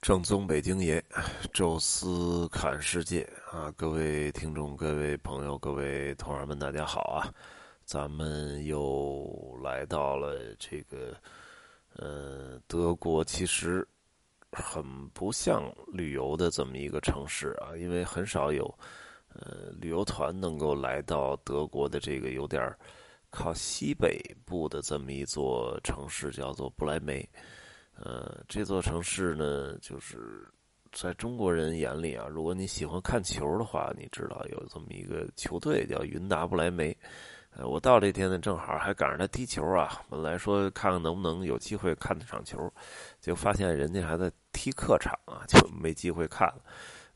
正宗北京爷，宙斯看世界啊！各位听众、各位朋友、各位同行们，大家好啊！咱们又来到了这个，呃，德国其实很不像旅游的这么一个城市啊，因为很少有呃旅游团能够来到德国的这个有点靠西北部的这么一座城市，叫做不来梅。呃，这座城市呢，就是在中国人眼里啊，如果你喜欢看球的话，你知道有这么一个球队叫云达不莱梅。呃，我到这天呢，正好还赶上他踢球啊。本来说看看能不能有机会看这场球，就发现人家还在踢客场啊，就没机会看了。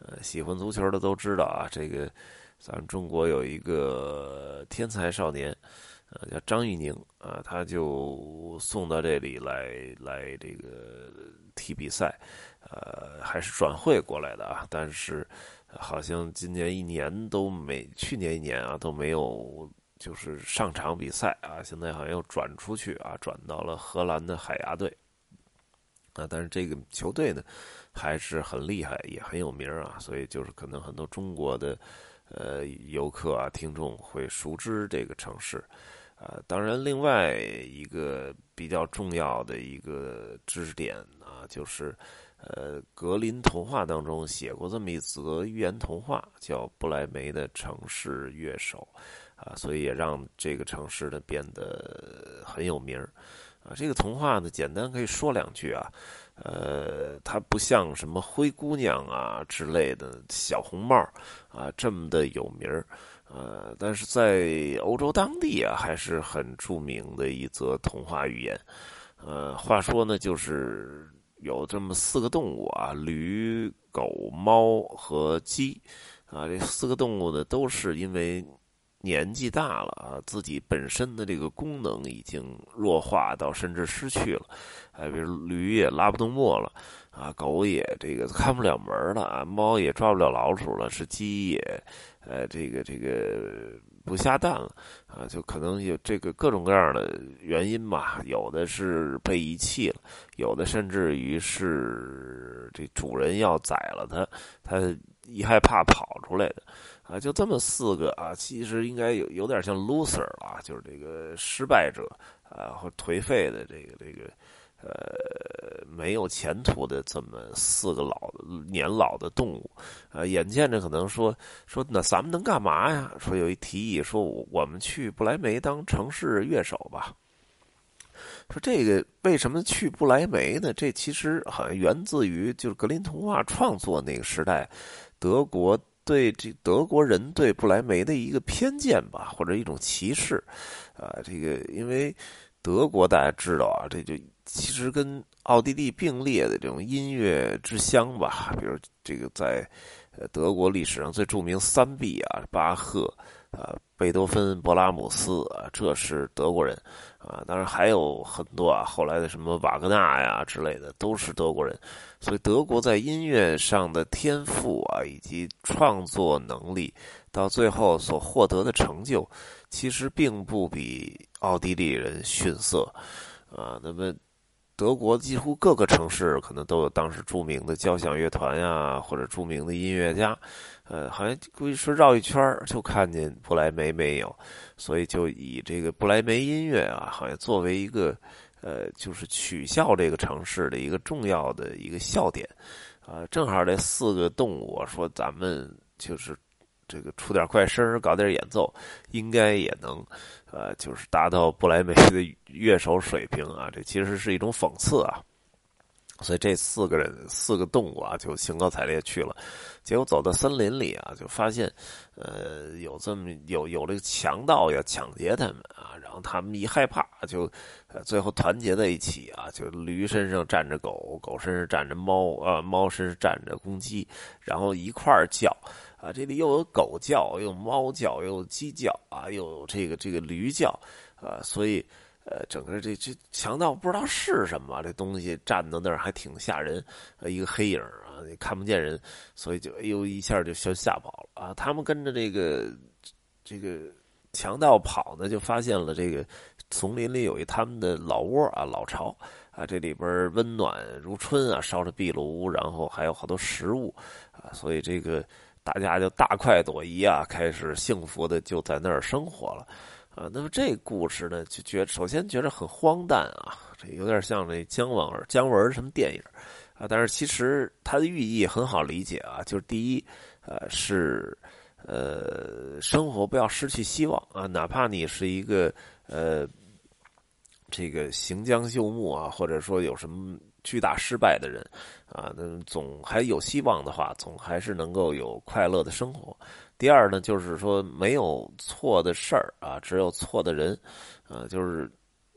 呃，喜欢足球的都知道啊，这个咱们中国有一个天才少年。呃，叫张玉宁啊，他就送到这里来来这个踢比赛，呃，还是转会过来的啊。但是好像今年一年都没，去年一年啊都没有就是上场比赛啊。现在好像又转出去啊，转到了荷兰的海牙队啊。但是这个球队呢还是很厉害，也很有名啊。所以就是可能很多中国的呃游客啊、听众会熟知这个城市。啊，当然，另外一个比较重要的一个知识点啊，就是，呃，格林童话当中写过这么一则寓言童话，叫《不莱梅的城市乐手》，啊，所以也让这个城市呢变得很有名儿。啊，这个童话呢，简单可以说两句啊，呃，它不像什么灰姑娘啊之类的小红帽啊这么的有名儿。呃，但是在欧洲当地啊，还是很著名的一则童话寓言。呃，话说呢，就是有这么四个动物啊，驴、狗、猫和鸡，啊，这四个动物呢，都是因为年纪大了啊，自己本身的这个功能已经弱化到甚至失去了。哎，比如驴也拉不动磨了，啊，狗也这个看不了门了，啊，猫也抓不了老鼠了，是鸡也。呃，这个这个不下蛋了啊，就可能有这个各种各样的原因吧。有的是被遗弃了，有的甚至于是这主人要宰了它，它一害怕跑出来的啊。就这么四个啊，其实应该有有点像 loser 了，就是这个失败者啊，或颓废的这个这个。呃，没有前途的这么四个老年老的动物，呃，眼见着可能说说那咱们能干嘛呀？说有一提议说我们去不来梅当城市乐手吧。说这个为什么去不来梅呢？这其实好像源自于就是格林童话创作那个时代，德国对这德国人对不来梅的一个偏见吧，或者一种歧视。啊，这个因为德国大家知道啊，这就。其实跟奥地利并列的这种音乐之乡吧，比如这个在呃德国历史上最著名三 B 啊，巴赫啊、贝多芬、勃拉姆斯啊，这是德国人啊。当然还有很多啊，后来的什么瓦格纳呀之类的，都是德国人。所以德国在音乐上的天赋啊，以及创作能力，到最后所获得的成就，其实并不比奥地利人逊色啊。那么。德国几乎各个城市可能都有当时著名的交响乐团呀，或者著名的音乐家，呃，好像估计说绕一圈就看见布莱梅没有，所以就以这个布莱梅音乐啊，好像作为一个呃，就是取笑这个城市的一个重要的一个笑点，啊，正好这四个动物我说咱们就是。这个出点怪声搞点演奏，应该也能，呃，就是达到布莱梅的乐手水平啊。这其实是一种讽刺啊。所以这四个人，四个动物啊，就兴高采烈去了。结果走到森林里啊，就发现，呃，有这么有有这个强盗要抢劫他们啊。然后他们一害怕，就最后团结在一起啊，就驴身上站着狗，狗身上站着猫，啊，猫身上站着公鸡，然后一块儿叫。啊，这里又有狗叫，又有猫叫，又有鸡叫啊，又有这个这个驴叫啊，所以呃，整个这这强盗不知道是什么，这东西站到那儿还挺吓人，呃，一个黑影啊，也看不见人，所以就哎呦一下就吓吓跑了啊。他们跟着这个这个强盗跑呢，就发现了这个丛林里有一他们的老窝啊，老巢啊，这里边温暖如春啊，烧着壁炉，然后还有好多食物啊，所以这个大家就大快朵颐啊，开始幸福的就在那儿生活了啊。那么这故事呢，就觉首先觉得很荒诞啊，这有点像那姜文姜文什么电影啊，但是其实它的寓意很好理解啊，就是第一，呃是。呃，生活不要失去希望啊！哪怕你是一个呃，这个行将就木啊，或者说有什么巨大失败的人啊，那总还有希望的话，总还是能够有快乐的生活。第二呢，就是说没有错的事儿啊，只有错的人啊。就是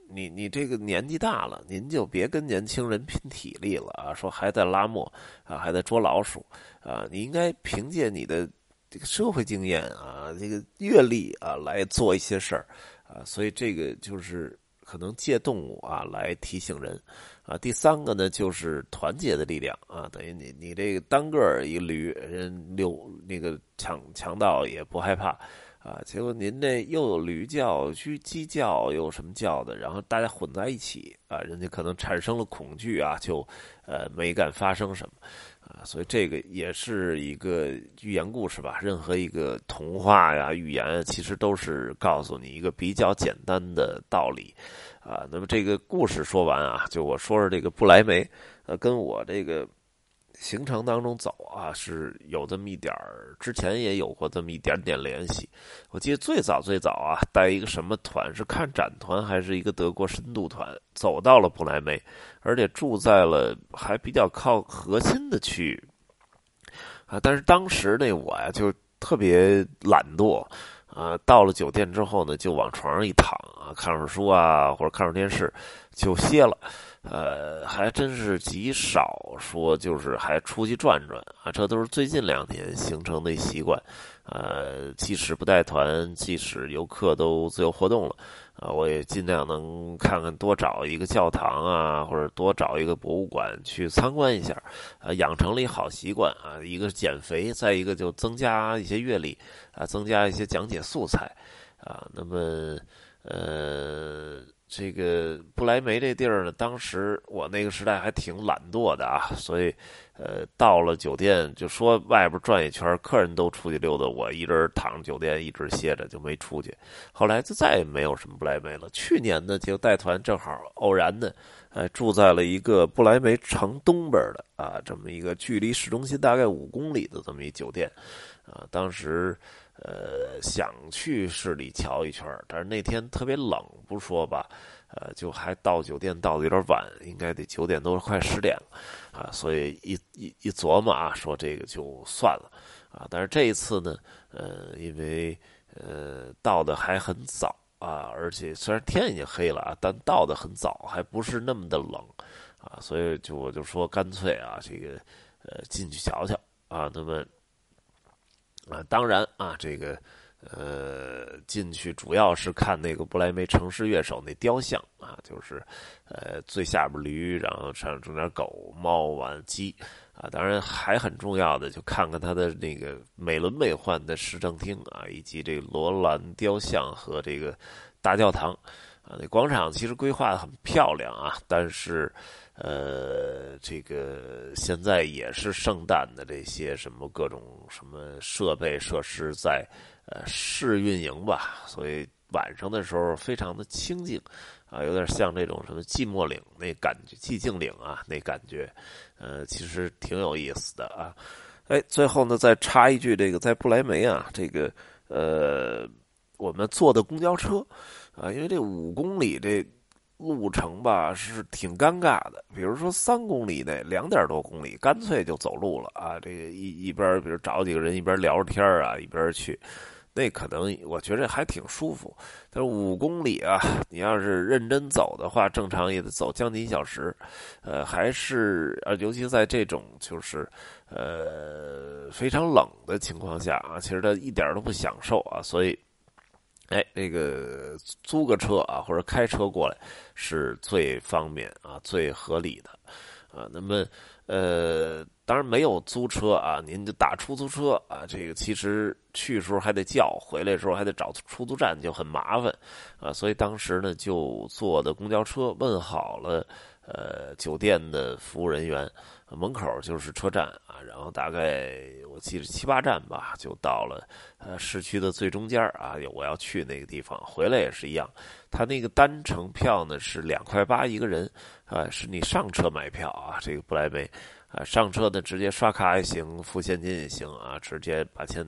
你你这个年纪大了，您就别跟年轻人拼体力了啊！说还在拉磨啊，还在捉老鼠啊，你应该凭借你的。这个社会经验啊，这个阅历啊，来做一些事儿啊，所以这个就是可能借动物啊来提醒人啊。第三个呢，就是团结的力量啊，等于你你这个单个儿一驴人溜那个强强盗也不害怕啊，结果您这又有驴叫、鸡鸡叫，又什么叫的，然后大家混在一起啊，人家可能产生了恐惧啊，就呃没敢发生什么。啊，所以这个也是一个寓言故事吧？任何一个童话呀、寓言，其实都是告诉你一个比较简单的道理，啊。那么这个故事说完啊，就我说说这个不来梅，呃，跟我这个。行程当中走啊，是有这么一点儿，之前也有过这么一点点联系。我记得最早最早啊，带一个什么团，是看展团还是一个德国深度团，走到了不来梅，而且住在了还比较靠核心的区域啊。但是当时那我呀，就特别懒惰啊，到了酒店之后呢，就往床上一躺啊，看会儿书啊，或者看会儿电视，就歇了。呃，还真是极少说，就是还出去转转啊，这都是最近两年形成的习惯。呃，即使不带团，即使游客都自由活动了，啊，我也尽量能看看，多找一个教堂啊，或者多找一个博物馆去参观一下，啊，养成了一好习惯啊。一个减肥，再一个就增加一些阅历，啊，增加一些讲解素材，啊，那么，呃。这个不来梅这地儿呢，当时我那个时代还挺懒惰的啊，所以，呃，到了酒店就说外边转一圈，客人都出去溜达，我一人躺酒店一直歇着就没出去。后来就再也没有什么不来梅了。去年呢，就带团正好偶然的，呃，住在了一个不来梅城东边的啊，这么一个距离市中心大概五公里的这么一酒店，啊，当时。呃，想去市里瞧一圈但是那天特别冷，不说吧，呃，就还到酒店到的有点晚，应该得九点多快十点了，啊，所以一一一琢磨啊，说这个就算了，啊，但是这一次呢，呃，因为呃到的还很早啊，而且虽然天已经黑了啊，但到的很早，还不是那么的冷，啊，所以就我就说干脆啊，这个呃进去瞧瞧啊，那么。啊，当然啊，这个，呃，进去主要是看那个不来梅城市乐手那雕像啊，就是，呃，最下边驴，然后上中间狗、猫、完鸡，啊，当然还很重要的，就看看他的那个美轮美奂的市政厅啊，以及这个罗兰雕像和这个大教堂，啊，那广场其实规划的很漂亮啊，但是。呃，这个现在也是圣诞的这些什么各种什么设备设施在呃试运营吧，所以晚上的时候非常的清静啊，有点像这种什么寂寞岭那感觉，寂静岭啊那感觉，呃，其实挺有意思的啊。哎，最后呢再插一句，这个在不来梅啊，这个呃，我们坐的公交车啊，因为这五公里这。路程吧是挺尴尬的，比如说三公里内两点多公里，干脆就走路了啊！这个一一边比如找几个人一边聊着天啊，一边去，那可能我觉得还挺舒服。但是五公里啊，你要是认真走的话，正常也得走将近一小时，呃，还是呃，尤其在这种就是呃非常冷的情况下啊，其实他一点都不享受啊，所以。哎，那个租个车啊，或者开车过来是最方便啊，最合理的啊。那么，呃，当然没有租车啊，您就打出租车啊。这个其实去时候还得叫，回来的时候还得找出租站，就很麻烦啊。所以当时呢，就坐的公交车，问好了，呃酒店的服务人员，门口就是车站啊，然后大概我记得七八站吧，就到了呃市区的最中间啊，我要去那个地方，回来也是一样，他那个单程票呢是两块八一个人啊，是你上车买票啊，这个不来梅。啊，上车的直接刷卡也行，付现金也行啊，直接把钱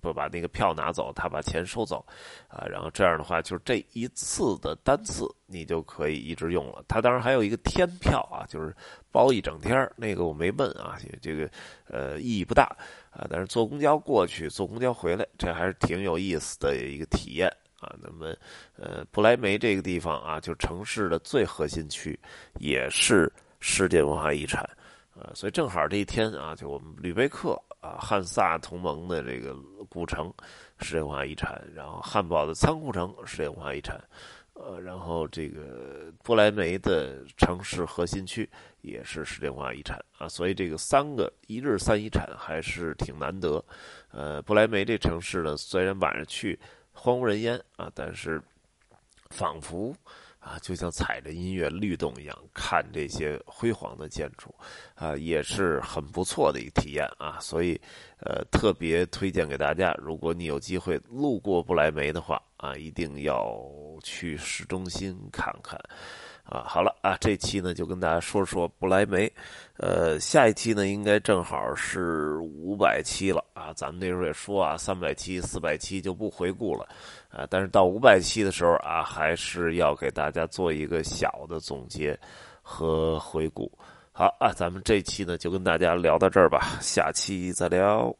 不把那个票拿走，他把钱收走，啊，然后这样的话，就是这一次的单次你就可以一直用了。他当然还有一个天票啊，就是包一整天那个我没问啊，这个呃意义不大啊，但是坐公交过去，坐公交回来，这还是挺有意思的一个体验啊。那么呃，不来梅这个地方啊，就城市的最核心区，也是世界文化遗产。呃，所以正好这一天啊，就我们吕贝克啊，汉萨同盟的这个古城，世界文化遗产；然后汉堡的仓库城，世界文化遗产；呃，然后这个不来梅的城市核心区也是世界文化遗产啊。所以这个三个一日三遗产还是挺难得。呃，不来梅这城市呢，虽然晚上去荒无人烟啊，但是仿佛。啊，就像踩着音乐律动一样，看这些辉煌的建筑，啊，也是很不错的一个体验啊。所以，呃，特别推荐给大家，如果你有机会路过不来梅的话，啊，一定要去市中心看看。啊，好了啊，这期呢就跟大家说说不来梅，呃，下一期呢应该正好是五百期了啊。咱们那时候也说啊，三百期、四百期就不回顾了，啊，但是到五百期的时候啊，还是要给大家做一个小的总结和回顾。好啊，咱们这期呢就跟大家聊到这儿吧，下期再聊。